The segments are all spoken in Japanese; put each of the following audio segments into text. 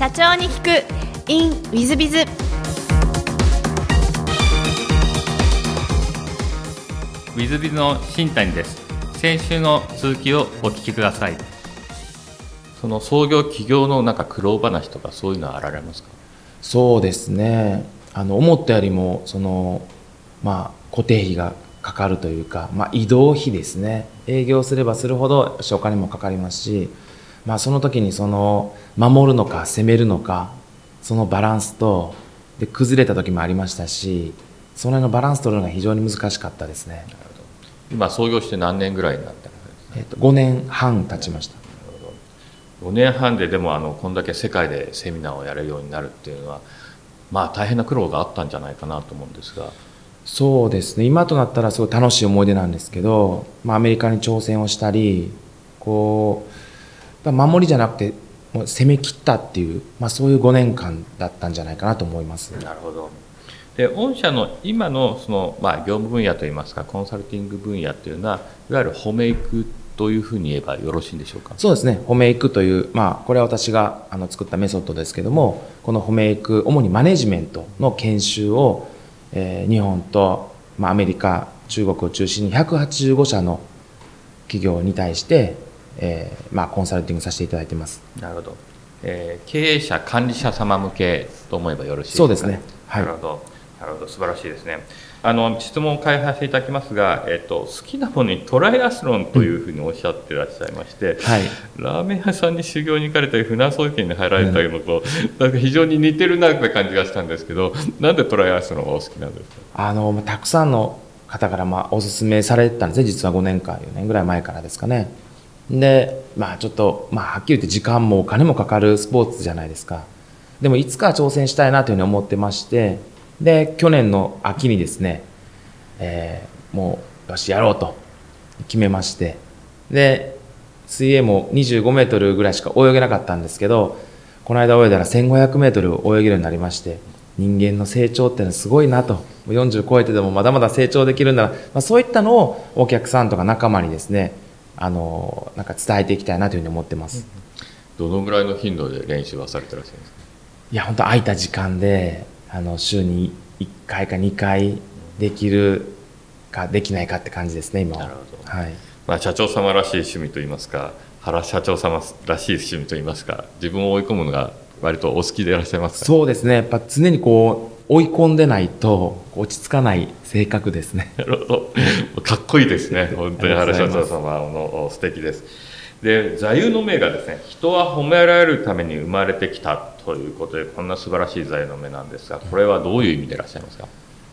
社長に聞く。In ウィズビズウィズビズの新谷です。先週の続きをお聞きください。その創業起業のなんか苦労話とかそういうのはあられますか？そうですね。あの思ったよりもそのまあ固定費がかかるというか、まあ、移動費ですね。営業すればするほどお金もかかりますし、まあ、その時にその守るのか攻めるのかそのバランスとで崩れた時もありましたしその辺のバランス取るのが非常に難しかったですね。今創業して何年ぐらいになったんですか、えっと、5年半経ちました。5年半ででもあのこんだけ世界でセミナーをやれるようになるっていうのはまあ大変な苦労があったんじゃないかなと思うんですが。そうですね。今となったらすごい楽しい思い出なんですけど、まあ、アメリカに挑戦をしたりこう守りじゃなくてもう攻め切ったっていう、まあ、そういう5年間だったんじゃないかなと思います。なるほど。で御社の今のその、まあ、業務分野といいますかコンサルティング分野っていうのはいわゆる褒めいくというふうに言えばよろしいんでしょうか？そうですね。褒めいくという、まあ、これは私があの作ったメソッドですけどもこの褒めいく主にマネジメントの研修をえー、日本と、まあ、アメリカ中国を中心に185社の企業に対して、えーまあ、コンサルティングさせていただいてます。なるほど、えー、経営者管理者様向けと思えばよろしいですか、そうですね、はい、なるほど。なるほど。素晴らしいですね。あの質問を開発していただきますが、えっと、好きなものにトライアスロンというふうにおっしゃってらっしゃいまして、うんはい、ラーメン屋さんに修行に行かれたり船総研に入られたのと、うん、なんか非常に似てるなって感じがしたんですけどなんでトライアスロンがお好きなんですか？あのたくさんの方からまあおすすめされてたんですね。実は5年か4年ぐらい前からですかねでまあちょっと、まあ、はっきり言って時間もお金もかかるスポーツじゃないですか。でもいつか挑戦したいなというふうに思ってましてで去年の秋にですね、えー、もうよしやろうと決めましてで水泳も25メートルぐらいしか泳げなかったんですけどこの間泳いだら1500メートル泳げるようになりまして人間の成長っていうのはすごいなと40超えてでもまだまだ成長できるんだら、まあ、そういったのをお客さんとか仲間にですねあのなんか伝えていきたいなというふうに思ってます、どのぐらいの頻度で練習はされてらっしゃるんですか？いや本当空いた時間であの週に1回か2回できるかできないかって感じですね今は。なるほど。はい。まあ、社長様らしい趣味といいますか原社長様らしい趣味といいますか自分を追い込むのが割とお好きでいらっしゃいますか、そうですね。やっぱ常にこう追い込んでないと落ち着かない性格ですね。なるほど。かっこいいですね。本当に原社長様の素敵です。で座右の銘がですね人は褒められるために生まれてきたということでこんな素晴らしい座右の銘なんですがこれはどういう意味でいらっしゃいますか？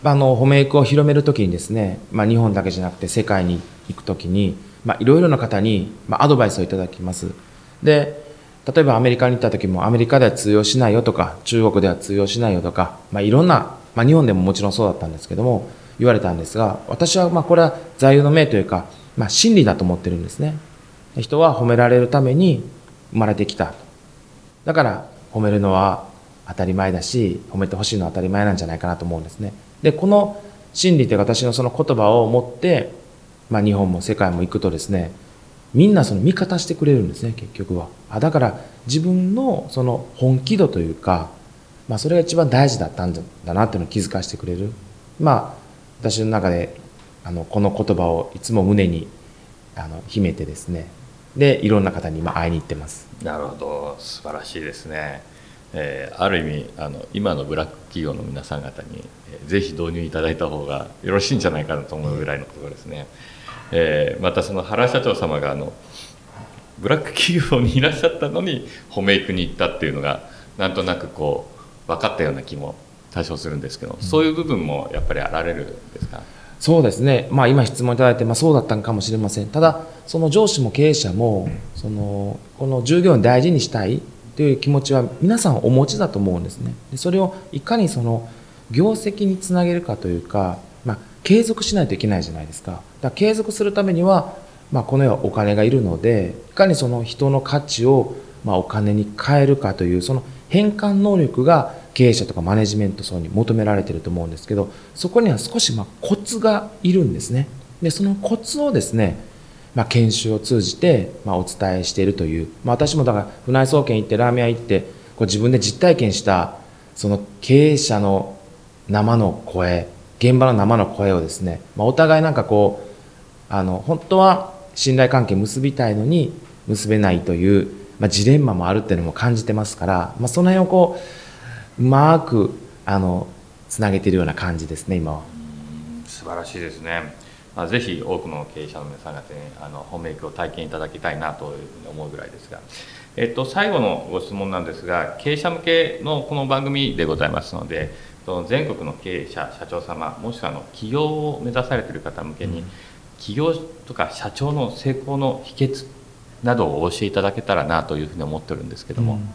あの褒め育を広めるときにですね、まあ、日本だけじゃなくて世界に行くときに、まあ、いろいろな方に、まあ、アドバイスをいただきます。で例えばアメリカに行った時もアメリカでは通用しないよとか中国では通用しないよとか、まあ、いろんな、まあ、日本でももちろんそうだったんですけども言われたんですが私はまあこれは座右の銘というか、まあ、真理だと思ってるんですね。人は褒められるために生まれてきた。だから褒めるのは当たり前だし褒めてほしいのは当たり前なんじゃないかなと思うんですね。でこの真理という私のその言葉を持って、まあ、日本も世界も行くとですねみんなその味方してくれるんですね結局は。あだから自分のその本気度というか、まあ、それが一番大事だったんだなっていうのを気づかせてくれる。まあ私の中であのこの言葉をいつも胸にあの秘めてですね。でいろんな方に今会いに行ってます。なるほど。素晴らしいですね、えー、ある意味あの今のブラック企業の皆さん方に、えー、ぜひ導入いただいた方がよろしいんじゃないかなと思うぐらいのところですね、えー、またその原社長様があのブラック企業にいらっしゃったのにホメイクに行ったっていうのがなんとなくこう分かったような気も多少するんですけど、うん、そういう部分もやっぱりあられるんですか？そうですね、まあ、今質問いただいて、まあ、そうだったのかもしれません。ただその上司も経営者もそのこの従業員を大事にしたいという気持ちは皆さんお持ちだと思うんですね。でそれをいかにその業績につなげるかというか、まあ、継続しないといけないじゃないですかだ継続するためには、まあ、この世はお金がいるのでいかにその人の価値を、まあ、お金に変えるかというその変換能力が経営者とかマネジメント層に求められていると思うんですけどそこには少しまコツがいるんですね。でそのコツをですね、まあ、研修を通じてまお伝えしているという、まあ、私もだから船井総研行ってラーメン屋行ってこう自分で実体験したその経営者の生の声現場の生の声をですね、まあ、お互いなんかこうあの本当は信頼関係結びたいのに結べないという、まあ、ジレンマもあるっていうのも感じてますから、まあ、その辺をこううまくあのつなげているような感じですね今は。素晴らしいですね。まあ、ぜひ多くの経営者の皆さん方にあのホームメイクを体験いただきたいなというふうに思うぐらいですが、えっと、最後のご質問なんですが経営者向けのこの番組でございますので全国の経営者社長様もしくはあの起業を目指されている方向けに、起業とか社長の成功の秘訣などをお教えいただけたらなというふうに思ってるんですけども、うん、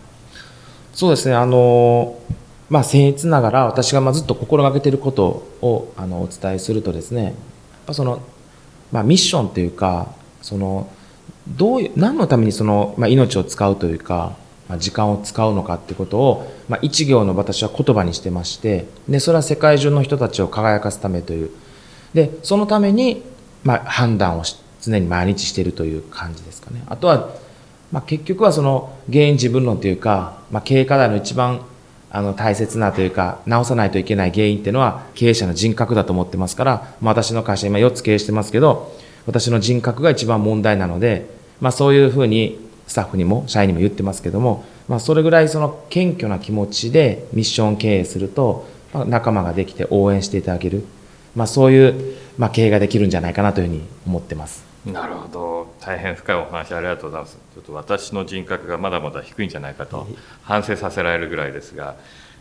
そうですね。あのまあ僭越ながら私がまずっと心がけていることをあのお伝えするとですねやっぱその、まあ、ミッションというかそのどういう何のためにその、まあ、命を使うというか、まあ、時間を使うのかってことを、まあ、一行の私は言葉にしてましてでそれは世界中の人たちを輝かすためという。でそのために、まあ、判断を常に毎日しているという感じですかね。あとは、まあ、結局はその原因自分論というか、まあ、経営課題の一番あの大切なというか直さないといけない原因っていうのは経営者の人格だと思ってますから、まあ、私の会社今4つ経営してますけど私の人格が一番問題なので、まあ、そういうふうにスタッフにも社員にも言ってますけども、まあ、それぐらいその謙虚な気持ちでミッション経営すると、まあ、仲間ができて応援していただける、まあ、そういう、まあ、経営ができるんじゃないかなというふうに思ってます。なるほど。大変深いお話ありがとうございます。ちょっと私の人格がまだまだ低いんじゃないかと反省させられるぐらいですが、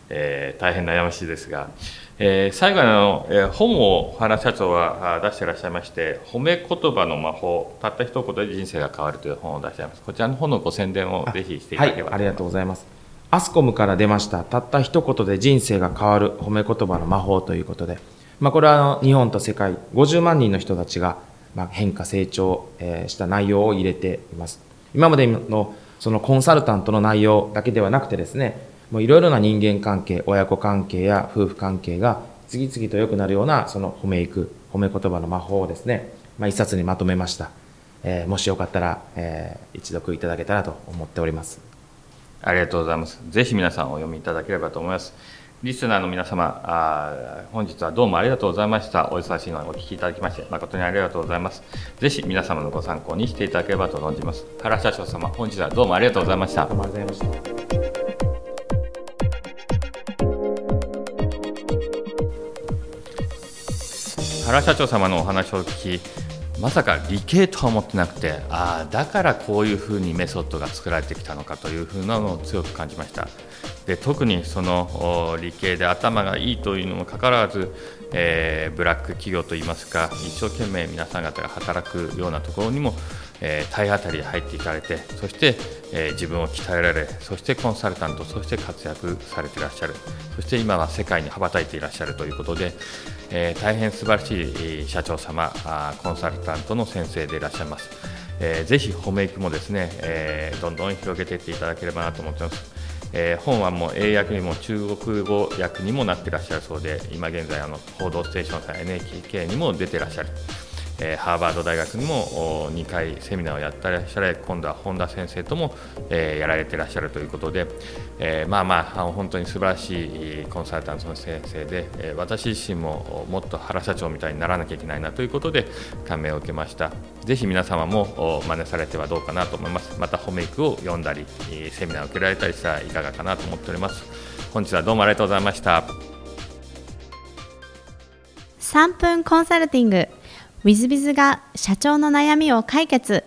えー、大変悩ましいですが、えー、最後の、えー、本を原社長は出していらっしゃいまして「褒め言葉の魔法たった一言で人生が変わる」という本を出しています。こちらの本のご宣伝をぜひしていただければはい、ありがとうございます。アスコムから出ましたたった一言で人生が変わる褒め言葉の魔法ということで、まあ、これはあの日本と世界50万人の人たちがまあ変化成長した内容を入れています今までのそのコンサルタントの内容だけではなくてですねいろいろな人間関係、親子関係や夫婦関係が次々と良くなるようなその褒めいく、褒め言葉の魔法をですね、まあ、一冊にまとめました。えー、もしよかったら、えー、一読いただけたらと思っております。ありがとうございます。ぜひ皆さんお読みいただければと思います。リスナーの皆様、あ本日はどうもありがとうございました。お忙しいのにお聞きいただきまして、誠にありがとうございます。ぜひ皆様のご参考にしていただければと存じます。原社長様、本日はどうもありがとうございました。どうもありがとうございました。原社長様のお話を聞きまさか理系とは思ってなくてああだからこういうふうにメソッドが作られてきたのかというふうなのを強く感じましたで特にその理系で頭がいいというのもかかわらず、えー、ブラック企業といいますか一生懸命皆さん方が働くようなところにもえー、体当たりで入っていかれてそして、えー、自分を鍛えられそしてコンサルタントそして活躍されていらっしゃる。そして今は世界に羽ばたいていらっしゃるということで、えー、大変素晴らしい社長様あコンサルタントの先生でいらっしゃいます、えー、ぜひホメイクもですね、えー、どんどん広げていっていただければなと思っています。えー、本はもう英訳にも中国語訳にもなっていらっしゃるそうで今現在あの報道ステーションさん NHK にも出ていらっしゃる。えハーバード大学にも2回セミナーをやってらっしゃれ今度は本田先生とも、えやられていらっしゃるということで、えまあまあ本当に素晴らしいコンサルタントの先生で、え私自身ももっと原社長みたいにならなきゃいけないなということで感銘を受けました。ぜひ皆様も真似されてはどうかなと思います。またホメイクを読んだりセミナーを受けられたりしたらいかがかなと思っております。本日はどうもありがとうございました。3分コンサルティング。ウィズビズが社長の悩みを解決。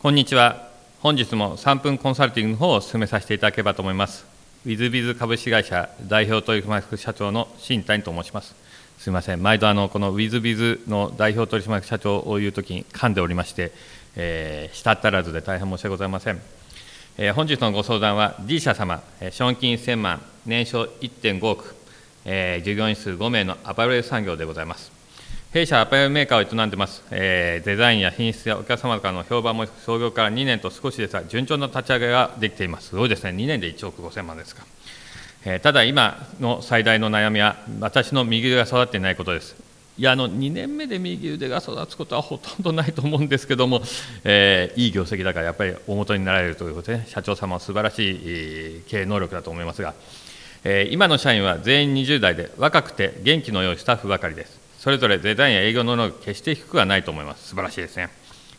こんにちは。本日も3分コンサルティングの方を進めさせていただければと思います。ウィズビズ株式会社代表取締役社長の新谷と申します。すみません。毎度あのこのウィズビズの代表取締役社長を言うときに噛んでおりまして、えー、舌足らずで大変申し訳ございません。えー、本日のご相談は D 社様、え資本金1000万、年商1.5億、えー、従業員数5名のアパレル産業でございます。弊社アパレルメーカーを営んでます、えー、デザインや品質やお客様からの評判も創業から2年と少しですが順調な立ち上げができています。すごいですね。2年で1億5000万ですか、えー、ただ今の最大の悩みは私の右腕が育っていないことです。いやあの2年目で右腕が育つことはほとんどないと思うんですけども、えー、いい業績だからやっぱり大元になられるということで、社長様は素晴らしい、経営能力だと思いますが、えー、今の社員は全員20代で若くて元気の良いスタッフばかりです。それぞれデザインや営業の能力決して低くはないと思います。素晴らしいですね。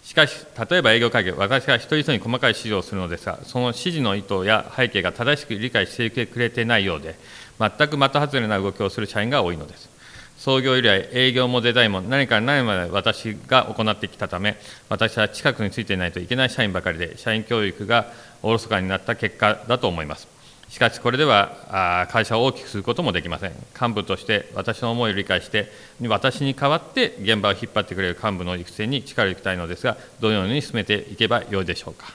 しかし、例えば営業会議、私が一人一人に細かい指示をするのですが、その指示の意図や背景が正しく理解してくれてないようで、全く的外れな動きをする社員が多いのです。創業以来、営業もデザインも何から何まで私が行ってきたため、私は近くについていないといけない社員ばかりで、社員教育がおろそかになった結果だと思います。しかし、これでは会社を大きくすることもできません。幹部として私の思いを理解して、私に代わって現場を引っ張ってくれる幹部の育成に力を入れたいのですが、どのように進めていけばよいでしょうか。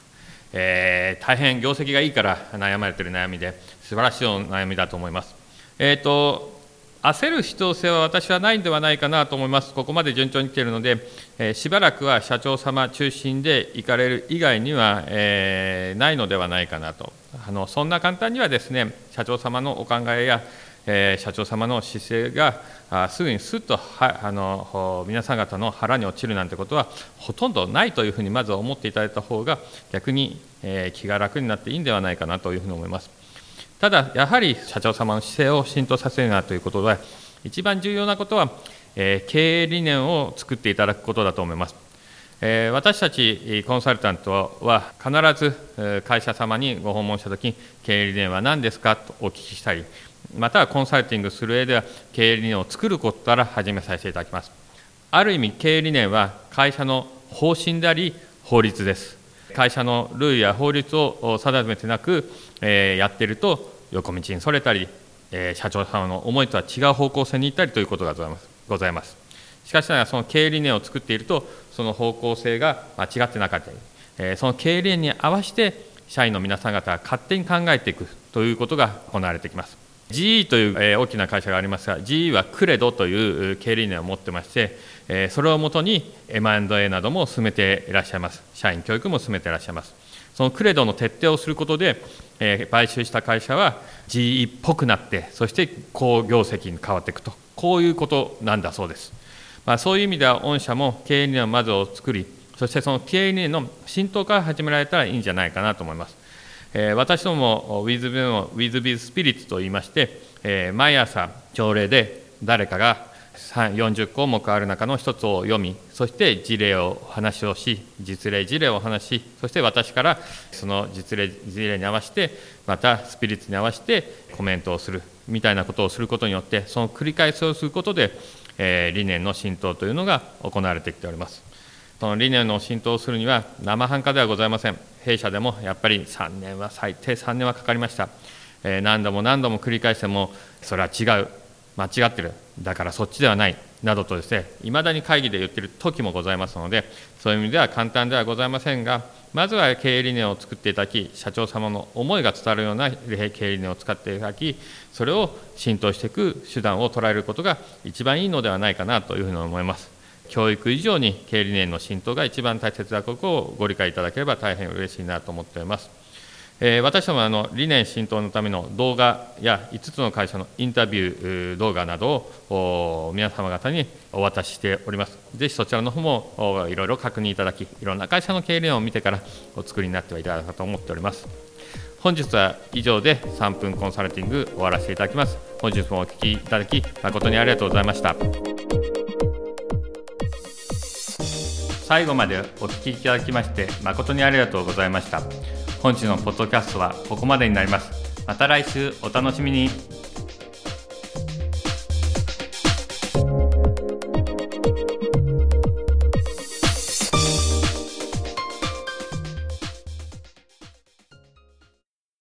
えー、大変業績がいいから悩まれている悩みで、素晴らしいお悩みだと思います。えーと焦る必要性は私はないんではないかなと思います、ここまで順調に来ているので、えー、しばらくは社長様中心で行かれる以外には、えー、ないのではないかなとあの、そんな簡単にはですね社長様のお考えや、えー、社長様の姿勢があすぐにすっとはあの皆さん方の腹に落ちるなんてことはほとんどないというふうにまず思っていただいた方が逆に、え気が楽になっていいんではないかなというふうに思います。ただ、やはり社長様の姿勢を浸透させるなということで、一番重要なことは、えー、経営理念を作っていただくことだと思います。私たちコンサルタントは必ず会社様にご訪問したとき経営理念は何ですか？とお聞きしたりまたはコンサルティングする上では経営理念を作ることから始めさせていただきます。ある意味経営理念は会社の方針であり法律です。会社のルールや法律を定めてなく、やっていると横道にそれたり、社長様の思いとは違う方向性に行ったりということがございます。ございます。しかしながらその経営理念を作っているとその方向性が間違ってなかったり、え、その経営理念に合わせて社員の皆さん方が勝手に考えていくということが行われてきます GE という、え、大きな会社がありますが GE はクレドという経営理念を持ってましてえそれをもとに M&A なども進めていらっしゃいます。社員教育も進めていらっしゃいます。そのクレドの徹底をすることで、え買収した会社は GE っぽくなって、そして好業績に変わっていくと、こういうことなんだそうです。まあ、そういう意味では、御社も経営理念をまずを作り、そしてその経営理念の浸透から始められたらいいんじゃないかなと思います。え私ども WithBiz の WithBiz スピリッツといいまして、え毎朝朝礼で誰かが40項目ある中の一つを読みそして事例を話をし実例事例を話しそして私からその実例事例に合わせてまたスピリッツに合わせてコメントをするみたいなことをすることによってその繰り返しをすることで、え、理念の浸透というのが行われてきております。その理念の浸透をするには生半可ではございません。弊社でもやっぱり3年は最低3年はかかりました、え、何度も何度も繰り返してもそれは違う。間違ってる。だからそっちではない。などとですね未だに会議で言っている時もございますのでそういう意味では簡単ではございませんがまずは経営理念を作っていただき社長様の思いが伝わるような経営理念を使っていただきそれを浸透していく手段を捉えることが一番いいのではないかなというふうに思います。教育以上に経営理念の浸透が一番大切なことをご理解いただければ大変嬉しいなと思っております。えー、私どもあの理念浸透のための動画や5つの会社のインタビュー動画などを皆様方にお渡ししております。ぜひそちらの方もいろいろ確認いただき、いろんな会社の経営を見てからお作りになってはいただかと思っております。本日は以上で3分コンサルティング終わらせていただきます。本日もお聞きいただき誠にありがとうございました。最後までお聞きいただきまして誠にありがとうございました。本日のポッドキャストはここまでになります。また来週お楽しみに。